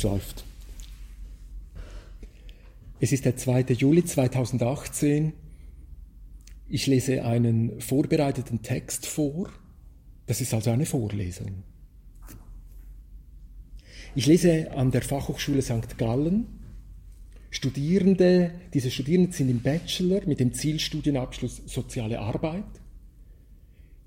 Es läuft. Es ist der 2. Juli 2018. Ich lese einen vorbereiteten Text vor. Das ist also eine Vorlesung. Ich lese an der Fachhochschule St. Gallen. Studierende, diese Studierenden sind im Bachelor mit dem Zielstudienabschluss Soziale Arbeit.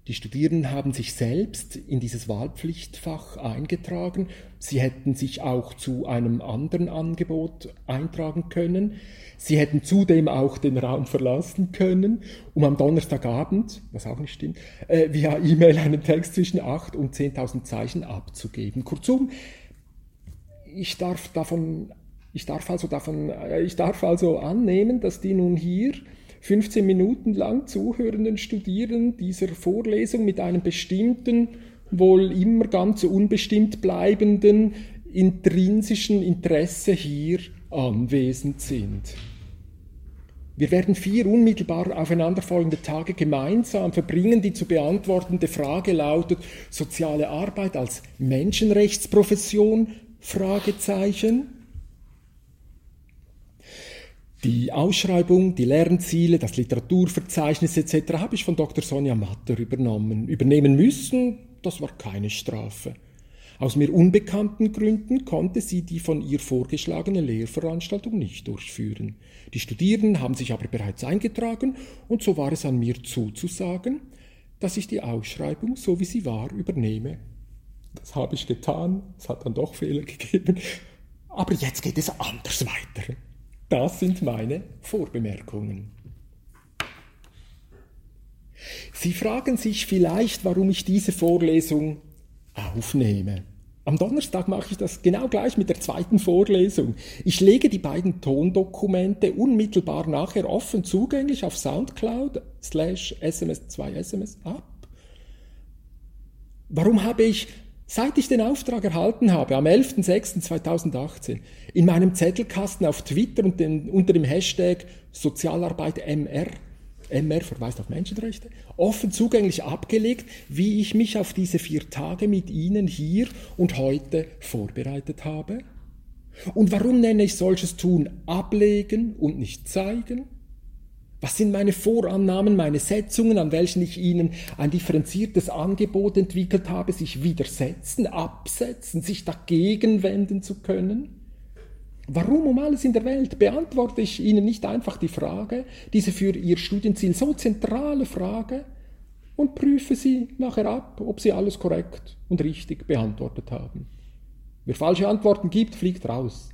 Die Studierenden haben sich selbst in dieses Wahlpflichtfach eingetragen. Sie hätten sich auch zu einem anderen Angebot eintragen können. Sie hätten zudem auch den Raum verlassen können, um am Donnerstagabend, was auch nicht stimmt, äh, via E-Mail einen Text zwischen 8 und 10.000 Zeichen abzugeben. Kurzum, ich darf davon, ich darf also davon, äh, ich darf also annehmen, dass die nun hier 15 Minuten lang zuhörenden Studierenden dieser Vorlesung mit einem bestimmten, wohl immer ganz unbestimmt bleibenden intrinsischen Interesse hier anwesend sind. Wir werden vier unmittelbar aufeinanderfolgende Tage gemeinsam verbringen. Die zu beantwortende Frage lautet soziale Arbeit als Menschenrechtsprofession? Fragezeichen. Die Ausschreibung, die Lernziele, das Literaturverzeichnis etc. habe ich von Dr. Sonja Matter übernommen. Übernehmen müssen, das war keine Strafe. Aus mir unbekannten Gründen konnte sie die von ihr vorgeschlagene Lehrveranstaltung nicht durchführen. Die Studierenden haben sich aber bereits eingetragen und so war es an mir zuzusagen, dass ich die Ausschreibung, so wie sie war, übernehme. Das habe ich getan, es hat dann doch Fehler gegeben, aber jetzt geht es anders weiter. Das sind meine Vorbemerkungen. Sie fragen sich vielleicht, warum ich diese Vorlesung aufnehme. Am Donnerstag mache ich das genau gleich mit der zweiten Vorlesung. Ich lege die beiden Tondokumente unmittelbar nachher offen zugänglich auf Soundcloud slash SMS2SMS ab. Warum habe ich Seit ich den Auftrag erhalten habe, am 11.06.2018, in meinem Zettelkasten auf Twitter und den, unter dem Hashtag Sozialarbeit MR, MR verweist auf Menschenrechte, offen zugänglich abgelegt, wie ich mich auf diese vier Tage mit Ihnen hier und heute vorbereitet habe? Und warum nenne ich solches Tun ablegen und nicht zeigen? Was sind meine Vorannahmen, meine Setzungen, an welchen ich Ihnen ein differenziertes Angebot entwickelt habe, sich widersetzen, absetzen, sich dagegen wenden zu können? Warum um alles in der Welt beantworte ich Ihnen nicht einfach die Frage, diese für Ihr Studienziel so zentrale Frage, und prüfe Sie nachher ab, ob Sie alles korrekt und richtig beantwortet haben. Wer falsche Antworten gibt, fliegt raus.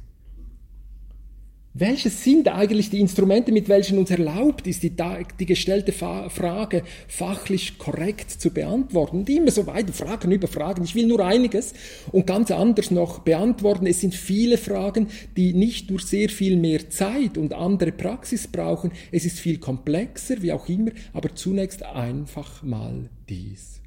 Welches sind eigentlich die Instrumente, mit welchen uns erlaubt ist, die, die gestellte Frage fachlich korrekt zu beantworten? Und immer so weiter Fragen über Fragen. Ich will nur einiges und ganz anders noch beantworten. Es sind viele Fragen, die nicht nur sehr viel mehr Zeit und andere Praxis brauchen. Es ist viel komplexer, wie auch immer, aber zunächst einfach mal dies.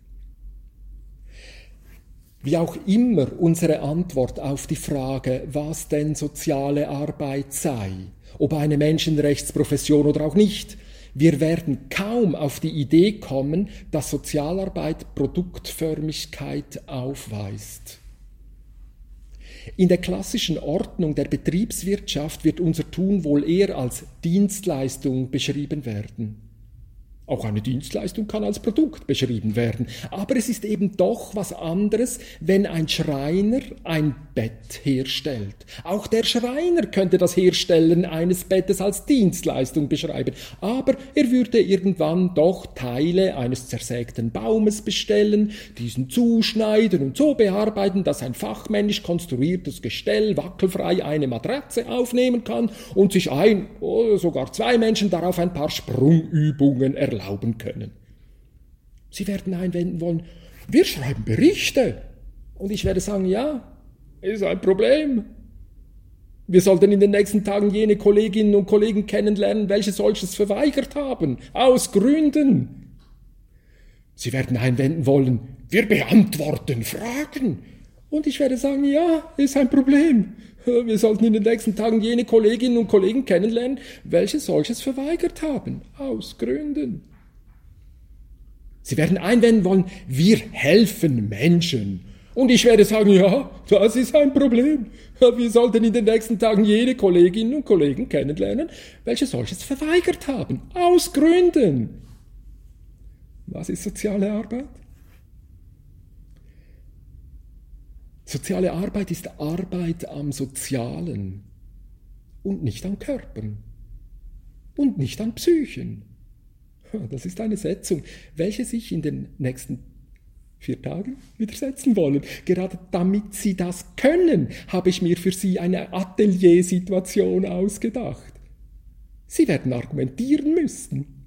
Wie auch immer unsere Antwort auf die Frage, was denn soziale Arbeit sei, ob eine Menschenrechtsprofession oder auch nicht, wir werden kaum auf die Idee kommen, dass Sozialarbeit Produktförmigkeit aufweist. In der klassischen Ordnung der Betriebswirtschaft wird unser Tun wohl eher als Dienstleistung beschrieben werden. Auch eine Dienstleistung kann als Produkt beschrieben werden. Aber es ist eben doch was anderes, wenn ein Schreiner ein Bett herstellt. Auch der Schreiner könnte das Herstellen eines Bettes als Dienstleistung beschreiben. Aber er würde irgendwann doch Teile eines zersägten Baumes bestellen, diesen zuschneiden und so bearbeiten, dass ein fachmännisch konstruiertes Gestell wackelfrei eine Matratze aufnehmen kann und sich ein oder sogar zwei Menschen darauf ein paar Sprungübungen erlauben erlauben können. Sie werden einwenden wollen, wir schreiben Berichte. Und ich werde sagen, ja, ist ein Problem. Wir sollten in den nächsten Tagen jene Kolleginnen und Kollegen kennenlernen, welche solches verweigert haben, aus Gründen. Sie werden einwenden wollen, wir beantworten Fragen. Und ich werde sagen, ja, ist ein Problem. Wir sollten in den nächsten Tagen jene Kolleginnen und Kollegen kennenlernen, welche solches verweigert haben, aus Gründen. Sie werden einwenden wollen, wir helfen Menschen. Und ich werde sagen, ja, das ist ein Problem. Wir sollten in den nächsten Tagen jede Kolleginnen und Kollegen kennenlernen, welche solches verweigert haben. Aus Gründen. Was ist soziale Arbeit? Soziale Arbeit ist Arbeit am Sozialen und nicht an Körpern und nicht an Psychen. Das ist eine Setzung, welche sich in den nächsten vier Tagen widersetzen wollen. Gerade damit Sie das können, habe ich mir für Sie eine Ateliersituation ausgedacht. Sie werden argumentieren müssen.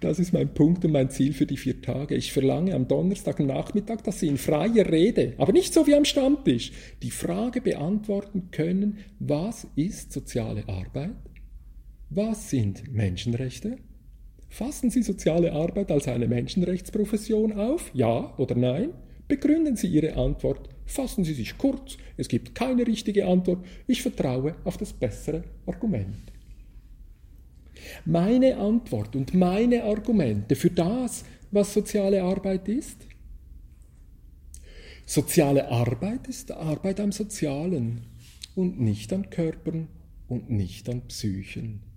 Das ist mein Punkt und mein Ziel für die vier Tage. Ich verlange am Donnerstagnachmittag, dass Sie in freier Rede, aber nicht so wie am Stammtisch, die Frage beantworten können, was ist soziale Arbeit? Was sind Menschenrechte? Fassen Sie soziale Arbeit als eine Menschenrechtsprofession auf? Ja oder nein? Begründen Sie Ihre Antwort. Fassen Sie sich kurz. Es gibt keine richtige Antwort. Ich vertraue auf das bessere Argument. Meine Antwort und meine Argumente für das, was soziale Arbeit ist? Soziale Arbeit ist Arbeit am Sozialen und nicht an Körpern und nicht an Psychen.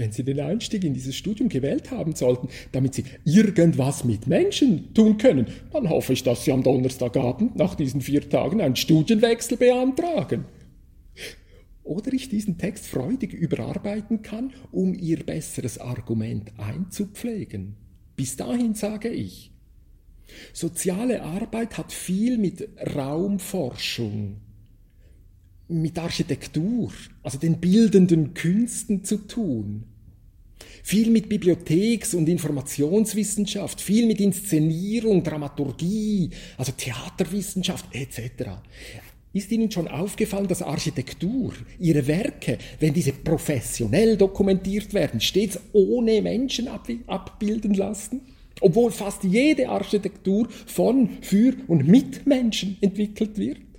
Wenn Sie den Einstieg in dieses Studium gewählt haben sollten, damit Sie irgendwas mit Menschen tun können, dann hoffe ich, dass Sie am Donnerstagabend nach diesen vier Tagen einen Studienwechsel beantragen oder ich diesen Text freudig überarbeiten kann, um ihr besseres Argument einzupflegen. Bis dahin sage ich, soziale Arbeit hat viel mit Raumforschung, mit Architektur, also den bildenden Künsten zu tun. Viel mit Bibliotheks- und Informationswissenschaft, viel mit Inszenierung, Dramaturgie, also Theaterwissenschaft etc. Ist Ihnen schon aufgefallen, dass Architektur, Ihre Werke, wenn diese professionell dokumentiert werden, stets ohne Menschen abbilden lassen? Obwohl fast jede Architektur von, für und mit Menschen entwickelt wird?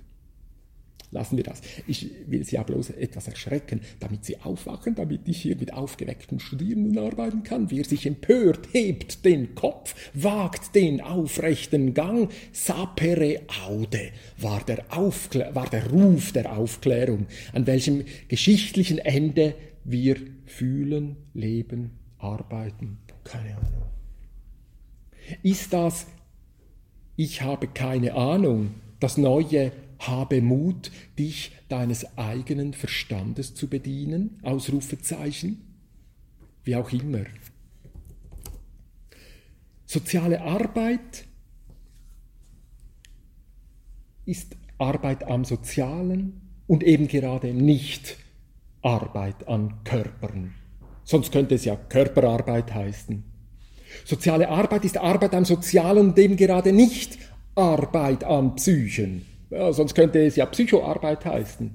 Lassen wir das. Ich will Sie ja bloß etwas erschrecken, damit Sie aufwachen, damit ich hier mit aufgeweckten Studierenden arbeiten kann. Wer sich empört, hebt den Kopf, wagt den aufrechten Gang. Sapere aude war der, Aufklär war der Ruf der Aufklärung, an welchem geschichtlichen Ende wir fühlen, leben, arbeiten. Keine Ahnung. Ist das, ich habe keine Ahnung, das neue habe Mut, dich deines eigenen Verstandes zu bedienen, Ausrufezeichen, wie auch immer. Soziale Arbeit ist Arbeit am Sozialen und eben gerade nicht Arbeit an Körpern. Sonst könnte es ja Körperarbeit heißen. Soziale Arbeit ist Arbeit am Sozialen und eben gerade nicht Arbeit an Psychen. Ja, sonst könnte es ja Psychoarbeit heißen.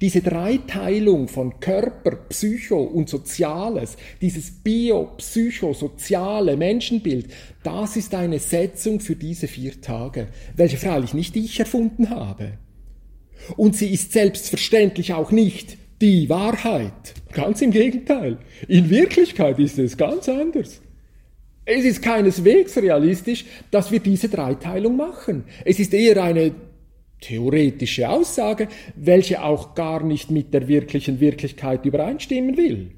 Diese Dreiteilung von Körper, Psycho und Soziales, dieses bio-psychosoziale Menschenbild, das ist eine Setzung für diese vier Tage, welche freilich nicht ich erfunden habe. Und sie ist selbstverständlich auch nicht die Wahrheit. Ganz im Gegenteil. In Wirklichkeit ist es ganz anders. Es ist keineswegs realistisch, dass wir diese Dreiteilung machen. Es ist eher eine theoretische Aussage, welche auch gar nicht mit der wirklichen Wirklichkeit übereinstimmen will.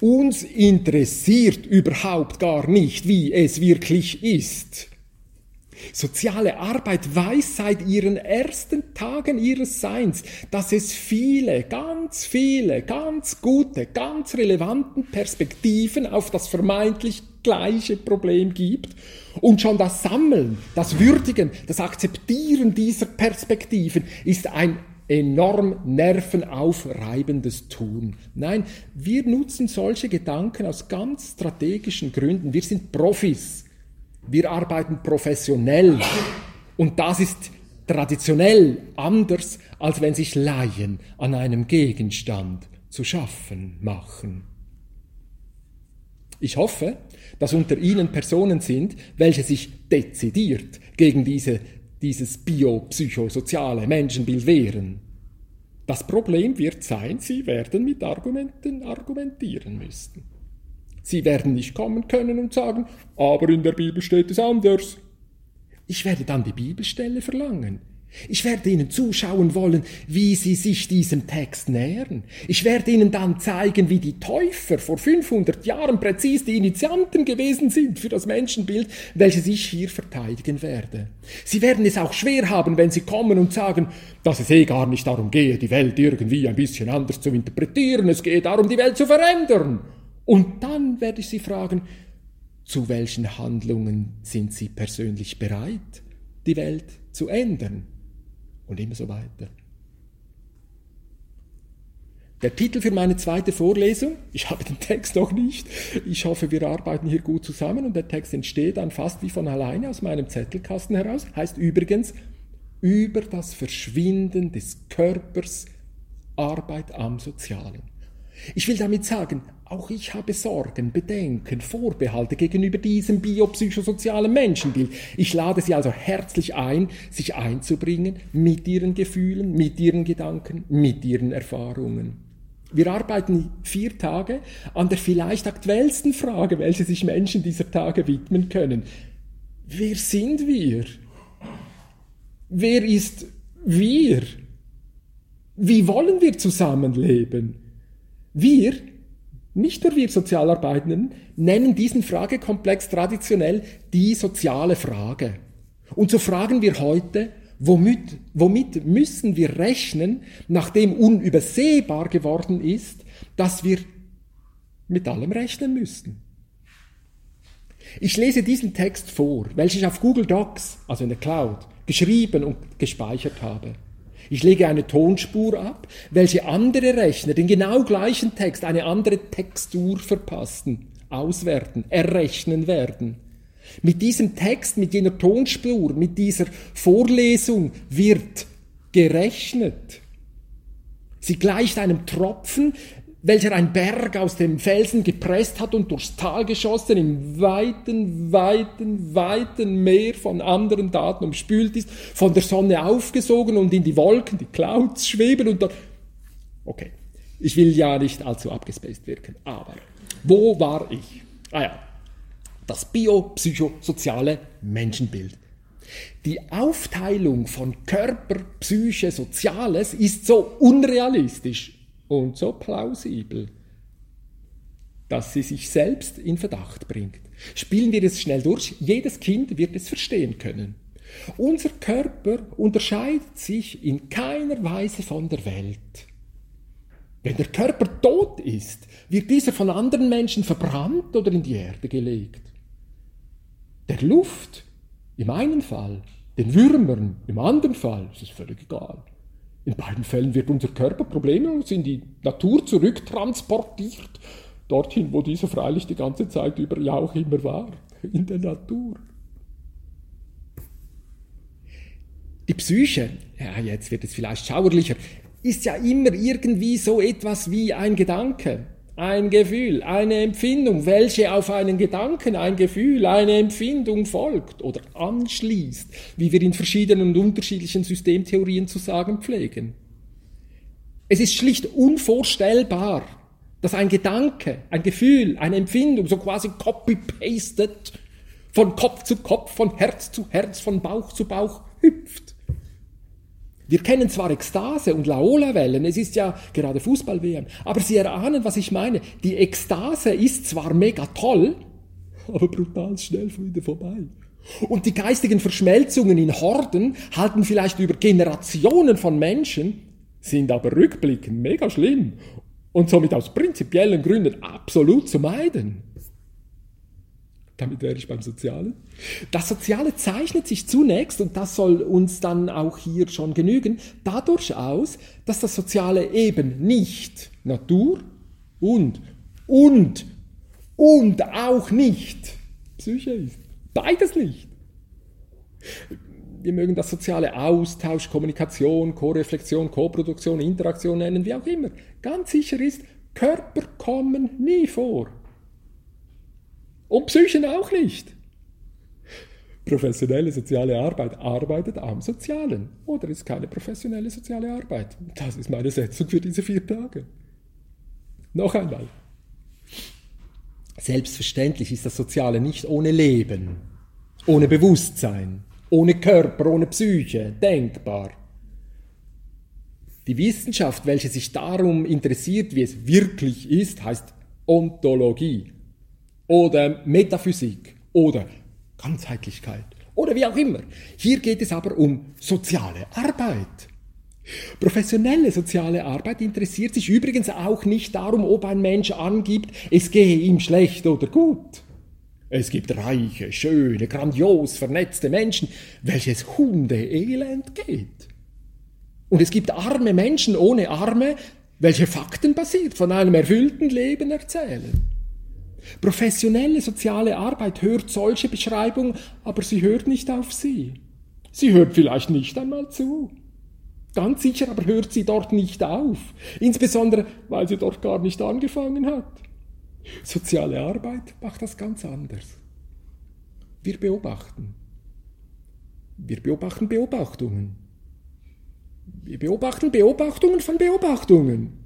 Uns interessiert überhaupt gar nicht, wie es wirklich ist. Soziale Arbeit weiß seit ihren ersten Tagen ihres Seins, dass es viele, ganz viele, ganz gute, ganz relevanten Perspektiven auf das vermeintlich gleiche Problem gibt und schon das Sammeln, das Würdigen, das Akzeptieren dieser Perspektiven ist ein enorm nervenaufreibendes Tun. Nein, wir nutzen solche Gedanken aus ganz strategischen Gründen. Wir sind Profis. Wir arbeiten professionell. Und das ist traditionell anders, als wenn sich Laien an einem Gegenstand zu schaffen machen. Ich hoffe, dass unter ihnen Personen sind, welche sich dezidiert gegen diese, dieses biopsychosoziale Menschenbild wehren. Das Problem wird sein, sie werden mit Argumenten argumentieren müssen. Sie werden nicht kommen können und sagen, aber in der Bibel steht es anders. Ich werde dann die Bibelstelle verlangen. Ich werde Ihnen zuschauen wollen, wie Sie sich diesem Text nähern. Ich werde Ihnen dann zeigen, wie die Täufer vor 500 Jahren präzis die Initianten gewesen sind für das Menschenbild, welches ich hier verteidigen werde. Sie werden es auch schwer haben, wenn Sie kommen und sagen, dass es eh gar nicht darum gehe, die Welt irgendwie ein bisschen anders zu interpretieren, es gehe darum, die Welt zu verändern. Und dann werde ich Sie fragen, zu welchen Handlungen sind Sie persönlich bereit, die Welt zu ändern? und immer so weiter. Der Titel für meine zweite Vorlesung, ich habe den Text noch nicht, ich hoffe, wir arbeiten hier gut zusammen und der Text entsteht dann fast wie von alleine aus meinem Zettelkasten heraus, heißt übrigens über das Verschwinden des Körpers Arbeit am Sozialen. Ich will damit sagen, auch ich habe Sorgen, Bedenken, Vorbehalte gegenüber diesem biopsychosozialen Menschenbild. Ich lade Sie also herzlich ein, sich einzubringen mit Ihren Gefühlen, mit Ihren Gedanken, mit Ihren Erfahrungen. Wir arbeiten vier Tage an der vielleicht aktuellsten Frage, welche sich Menschen dieser Tage widmen können. Wer sind wir? Wer ist wir? Wie wollen wir zusammenleben? Wir nicht nur wir Sozialarbeitenden nennen diesen Fragekomplex traditionell die soziale Frage. Und so fragen wir heute, womit, womit müssen wir rechnen, nachdem unübersehbar geworden ist, dass wir mit allem rechnen müssen. Ich lese diesen Text vor, welchen ich auf Google Docs, also in der Cloud, geschrieben und gespeichert habe. Ich lege eine Tonspur ab, welche andere Rechner den genau gleichen Text, eine andere Textur verpassen, auswerten, errechnen werden. Mit diesem Text, mit jener Tonspur, mit dieser Vorlesung wird gerechnet. Sie gleicht einem Tropfen, welcher ein Berg aus dem Felsen gepresst hat und durchs Tal geschossen, im weiten, weiten, weiten Meer von anderen Daten umspült ist, von der Sonne aufgesogen und in die Wolken, die Clouds schweben und dort. Okay, ich will ja nicht allzu abgespaced wirken, aber wo war ich? Ah ja, das biopsychosoziale Menschenbild. Die Aufteilung von Körper, Psyche, Soziales ist so unrealistisch und so plausibel, dass sie sich selbst in Verdacht bringt. Spielen wir es schnell durch, jedes Kind wird es verstehen können. Unser Körper unterscheidet sich in keiner Weise von der Welt. Wenn der Körper tot ist, wird dieser von anderen Menschen verbrannt oder in die Erde gelegt. Der Luft im einen Fall, den Würmern im anderen Fall, ist es völlig egal. In beiden Fällen wird unser Körper problemlos in die Natur zurücktransportiert, dorthin, wo dieser freilich die ganze Zeit über ja auch immer war, in der Natur. Die Psyche, ja, jetzt wird es vielleicht schauerlicher, ist ja immer irgendwie so etwas wie ein Gedanke ein Gefühl, eine Empfindung, welche auf einen Gedanken, ein Gefühl, eine Empfindung folgt oder anschließt, wie wir in verschiedenen und unterschiedlichen Systemtheorien zu sagen pflegen. Es ist schlicht unvorstellbar, dass ein Gedanke, ein Gefühl, eine Empfindung so quasi copy-pasted von Kopf zu Kopf, von Herz zu Herz, von Bauch zu Bauch hüpft. Wir kennen zwar Ekstase und Laola-Wellen, es ist ja gerade Fußball-WM, aber Sie erahnen, was ich meine. Die Ekstase ist zwar mega toll, aber brutal schnell wieder vorbei. Und die geistigen Verschmelzungen in Horden halten vielleicht über Generationen von Menschen, sind aber rückblickend mega schlimm und somit aus prinzipiellen Gründen absolut zu meiden. Damit wäre ich beim Sozialen. Das Soziale zeichnet sich zunächst, und das soll uns dann auch hier schon genügen, dadurch aus, dass das Soziale eben nicht Natur und, und, und auch nicht Psyche ist. Beides nicht. Wir mögen das soziale Austausch, Kommunikation, Koreflexion, Koproduktion, Interaktion nennen, wie auch immer. Ganz sicher ist, Körper kommen nie vor. Und Psychen auch nicht. Professionelle soziale Arbeit arbeitet am Sozialen oder ist keine professionelle soziale Arbeit. Das ist meine Setzung für diese vier Tage. Noch einmal. Selbstverständlich ist das Soziale nicht ohne Leben, ohne Bewusstsein, ohne Körper, ohne Psyche, denkbar. Die Wissenschaft, welche sich darum interessiert, wie es wirklich ist, heißt Ontologie oder Metaphysik oder Ganzheitlichkeit oder wie auch immer. Hier geht es aber um soziale Arbeit. Professionelle soziale Arbeit interessiert sich übrigens auch nicht darum, ob ein Mensch angibt, es gehe ihm schlecht oder gut. Es gibt reiche, schöne, grandios vernetzte Menschen, welches Hunde elend geht. Und es gibt arme Menschen ohne Arme, welche faktenbasiert von einem erfüllten Leben erzählen. Professionelle soziale Arbeit hört solche Beschreibungen, aber sie hört nicht auf sie. Sie hört vielleicht nicht einmal zu. Ganz sicher aber hört sie dort nicht auf, insbesondere weil sie dort gar nicht angefangen hat. Soziale Arbeit macht das ganz anders. Wir beobachten. Wir beobachten Beobachtungen. Wir beobachten Beobachtungen von Beobachtungen.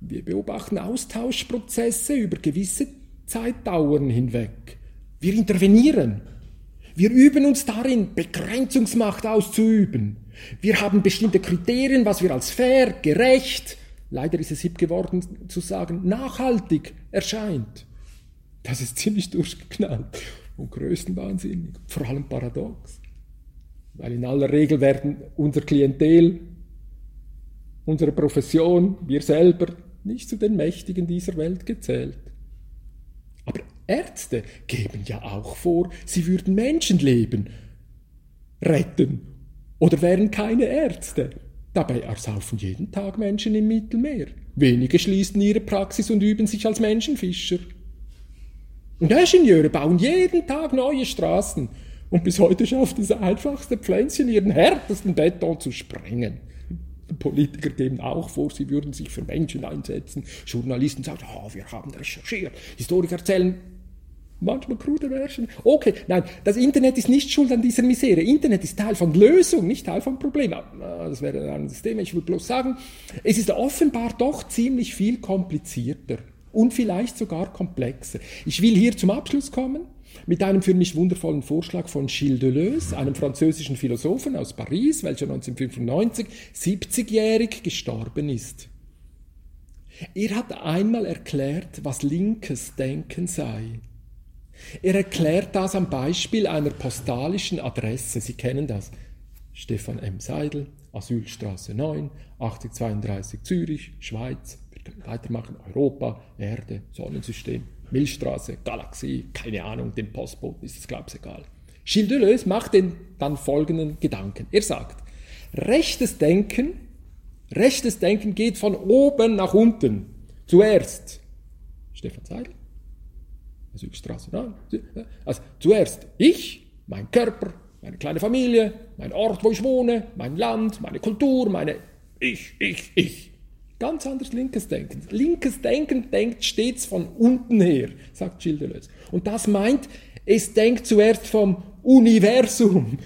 Wir beobachten Austauschprozesse über gewisse Zeitdauern hinweg. Wir intervenieren. Wir üben uns darin, Begrenzungsmacht auszuüben. Wir haben bestimmte Kriterien, was wir als fair, gerecht, leider ist es hip geworden zu sagen, nachhaltig erscheint. Das ist ziemlich durchgeknallt und größenwahnsinnig, vor allem paradox. Weil in aller Regel werden unser Klientel, unsere Profession, wir selber nicht zu den Mächtigen dieser Welt gezählt. Ärzte geben ja auch vor, sie würden Menschenleben retten oder wären keine Ärzte. Dabei ersaufen jeden Tag Menschen im Mittelmeer. Wenige schließen ihre Praxis und üben sich als Menschenfischer. Und Ingenieure bauen jeden Tag neue Straßen. Und bis heute schafft das einfachste Pflänzchen ihren härtesten Beton zu sprengen. Politiker geben auch vor, sie würden sich für Menschen einsetzen. Journalisten sagen, oh, wir haben recherchiert. Historiker erzählen manchmal krude Märchen. Okay, nein, das Internet ist nicht schuld an dieser Misere. Internet ist Teil von Lösung, nicht Teil von Problem. Ah, das wäre ein anderes Thema. Ich will bloß sagen, es ist offenbar doch ziemlich viel komplizierter und vielleicht sogar komplexer. Ich will hier zum Abschluss kommen mit einem für mich wundervollen Vorschlag von Gilles Deleuze, einem französischen Philosophen aus Paris, welcher 1995 70-jährig gestorben ist. Er hat einmal erklärt, was linkes Denken sei. Er erklärt das am Beispiel einer postalischen Adresse. Sie kennen das. Stefan M. Seidel, Asylstraße 9, 8032 Zürich, Schweiz. Wir können weitermachen. Europa, Erde, Sonnensystem. Milchstraße, Galaxie, keine Ahnung, dem Postboten ist es, glaube ich, egal. Gilles Deleuze macht den dann folgenden Gedanken. Er sagt, rechtes Denken, rechtes Denken geht von oben nach unten. Zuerst Stefan Seidel, Südstraße, nein, also zuerst ich, mein Körper, meine kleine Familie, mein Ort, wo ich wohne, mein Land, meine Kultur, meine ich, ich, ich. Ganz anders linkes Denken. Linkes Denken denkt stets von unten her, sagt Gilles. Und das meint, es denkt zuerst vom Universum,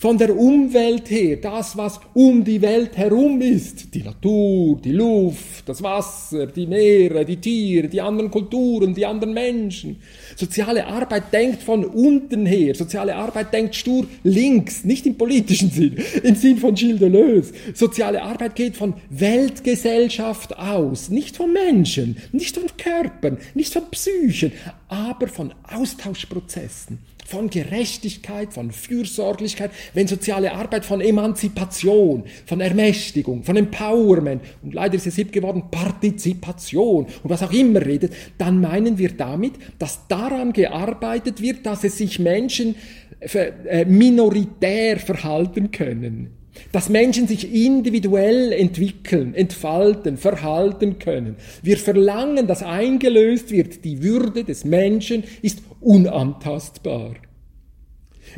von der Umwelt her, das, was um die Welt herum ist, die Natur, die Luft, das Wasser, die Meere, die Tiere, die anderen Kulturen, die anderen Menschen. Soziale Arbeit denkt von unten her, soziale Arbeit denkt stur links, nicht im politischen Sinn, im Sinn von Gilles Deleuze. Soziale Arbeit geht von Weltgesellschaft aus, nicht von Menschen, nicht von Körpern, nicht von Psychen, aber von Austauschprozessen von Gerechtigkeit, von Fürsorglichkeit, wenn soziale Arbeit von Emanzipation, von Ermächtigung, von Empowerment und leider ist es hip geworden, Partizipation und was auch immer redet, dann meinen wir damit, dass daran gearbeitet wird, dass es sich Menschen äh, minoritär verhalten können dass Menschen sich individuell entwickeln, entfalten, verhalten können. Wir verlangen, dass eingelöst wird, die Würde des Menschen ist unantastbar.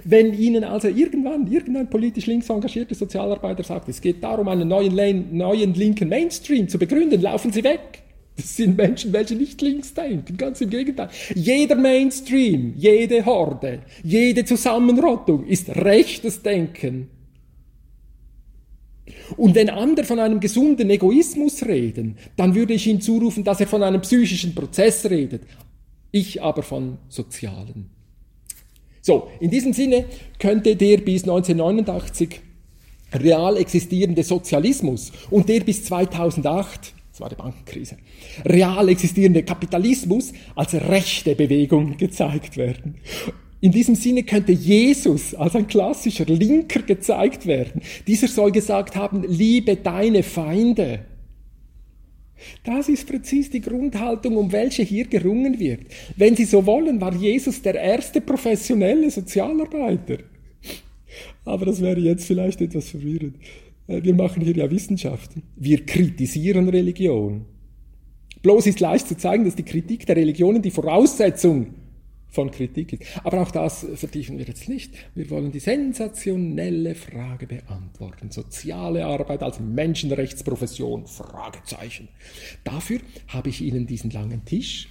Wenn Ihnen also irgendwann irgendein politisch links engagierter Sozialarbeiter sagt, es geht darum, einen neuen, neuen linken Mainstream zu begründen, laufen Sie weg. Das sind Menschen, welche nicht links denken, ganz im Gegenteil. Jeder Mainstream, jede Horde, jede Zusammenrottung ist rechtes Denken. Und wenn andere von einem gesunden Egoismus reden, dann würde ich ihm zurufen, dass er von einem psychischen Prozess redet. Ich aber von sozialen. So, in diesem Sinne könnte der bis 1989 real existierende Sozialismus und der bis 2008, das war die Bankenkrise, real existierende Kapitalismus als rechte Bewegung gezeigt werden. In diesem Sinne könnte Jesus als ein klassischer Linker gezeigt werden. Dieser soll gesagt haben, liebe deine Feinde. Das ist präzis die Grundhaltung, um welche hier gerungen wird. Wenn Sie so wollen, war Jesus der erste professionelle Sozialarbeiter. Aber das wäre jetzt vielleicht etwas verwirrend. Äh, wir machen hier ja Wissenschaften. Wir kritisieren Religion. Bloß ist leicht zu zeigen, dass die Kritik der Religionen die Voraussetzung von Kritik ist. Aber auch das vertiefen wir jetzt nicht. Wir wollen die sensationelle Frage beantworten. Soziale Arbeit als Menschenrechtsprofession? Fragezeichen. Dafür habe ich Ihnen diesen langen Tisch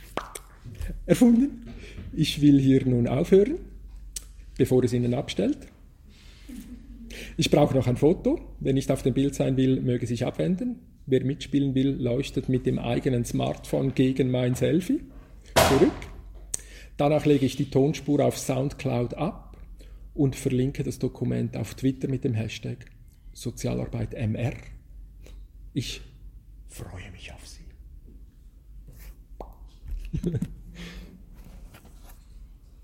erfunden. Ich will hier nun aufhören, bevor es Ihnen abstellt. Ich brauche noch ein Foto. Wer nicht auf dem Bild sein will, möge sich abwenden. Wer mitspielen will, leuchtet mit dem eigenen Smartphone gegen mein Selfie. Zurück. Danach lege ich die Tonspur auf SoundCloud ab und verlinke das Dokument auf Twitter mit dem Hashtag Sozialarbeit MR. Ich freue mich auf Sie.